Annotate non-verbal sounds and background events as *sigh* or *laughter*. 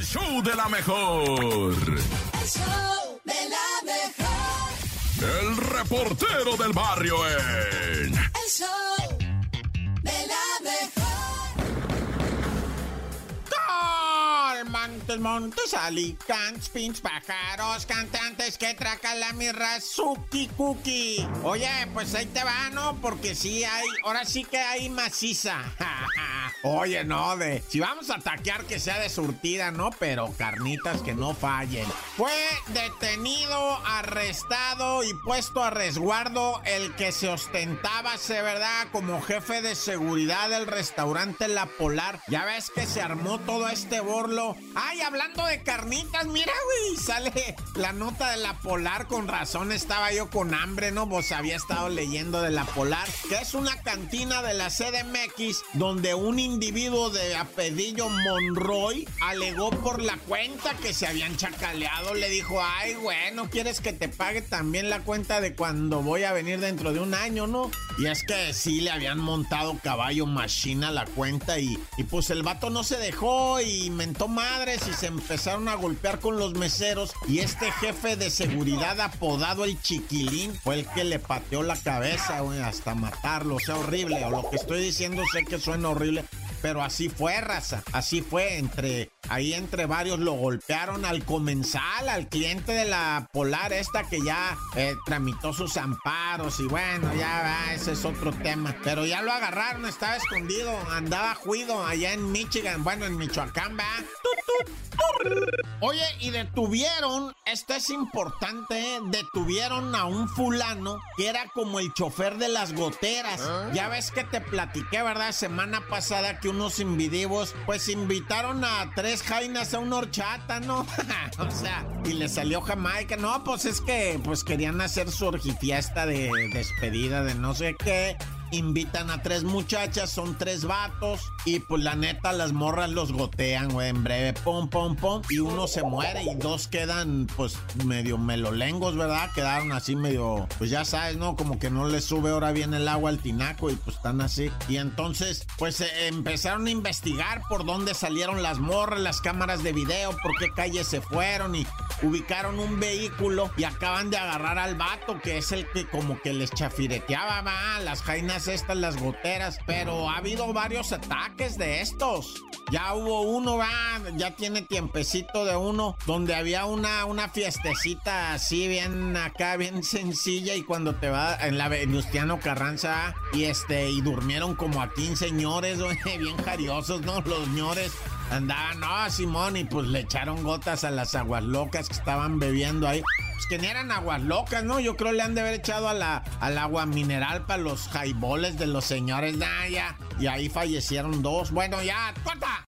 el show de la mejor. El show de la mejor. El reportero del barrio en. El show de la mejor. Montes, montes, alicantes, pins, pájaros, cantantes que tracan la mirra, suki cookie. Oye, pues ahí te va, ¿no? Porque sí hay, ahora sí que hay maciza. *laughs* Oye, no, de. Si vamos a taquear que sea de surtida, ¿no? Pero carnitas que no fallen. Fue detenido, arrestado y puesto a resguardo el que se ostentaba, se verdad, como jefe de seguridad del restaurante La Polar. Ya ves que se armó todo este borlo. Ay, hablando de carnitas, mira, güey, sale la nota de La Polar. Con razón estaba yo con hambre, ¿no? Vos había estado leyendo de La Polar, que es una cantina de la CDMX donde un individuo de apellido Monroy alegó por la cuenta que se habían chacaleado. Le dijo, ay, bueno, ¿quieres que te pague también la cuenta de cuando voy a venir dentro de un año, no? Y es que sí le habían montado caballo machina la cuenta y, y pues el vato no se dejó y mentó madres y se empezaron a golpear con los meseros. Y este jefe de seguridad apodado el chiquilín fue el que le pateó la cabeza, hasta matarlo. O sea, horrible. O lo que estoy diciendo sé que suena horrible, pero así fue, raza. Así fue. Entre, ahí entre varios lo golpearon al comensal, al cliente de la Polar, esta que ya eh, tramitó sus amparos. Y bueno, ya va, ese es otro tema. Pero ya lo agarraron, estaba escondido, andaba juido allá en Michigan, bueno, en Michoacán, va. Oye, y detuvieron, esto es importante, ¿eh? detuvieron a un fulano que era como el chofer de las goteras. Ya ves que te platiqué, ¿verdad? Semana pasada que unos invidivos, pues invitaron a tres jainas a una horchata, ¿no? *laughs* o sea, y le salió Jamaica. No, pues es que pues querían hacer su orgifiesta de despedida de no sé qué invitan a tres muchachas, son tres vatos, y pues la neta las morras los gotean, güey, en breve, pum, pum, pum, y uno se muere y dos quedan pues medio melolengos, ¿verdad? Quedaron así medio, pues ya sabes, ¿no? Como que no les sube ahora bien el agua al tinaco y pues están así. Y entonces, pues eh, empezaron a investigar por dónde salieron las morras, las cámaras de video, por qué calles se fueron y ubicaron un vehículo y acaban de agarrar al vato, que es el que como que les chafireteaba, va, las jainas estas, las goteras, pero ha habido varios ataques de estos. Ya hubo uno, va, ya tiene tiempecito de uno, donde había una, una fiestecita así, bien acá, bien sencilla, y cuando te va en la Venustiano Carranza, y este, y durmieron como a 15 señores, *laughs* bien jariosos, ¿no? Los señores andaban, no, Simón, y pues le echaron gotas a las aguas locas que estaban bebiendo ahí. Pues que ni eran aguas locas, ¿no? Yo creo le han de haber echado a la, al agua mineral para los jaiboles de los señores, nah, ya. Y ahí fallecieron dos. Bueno, ya, corta.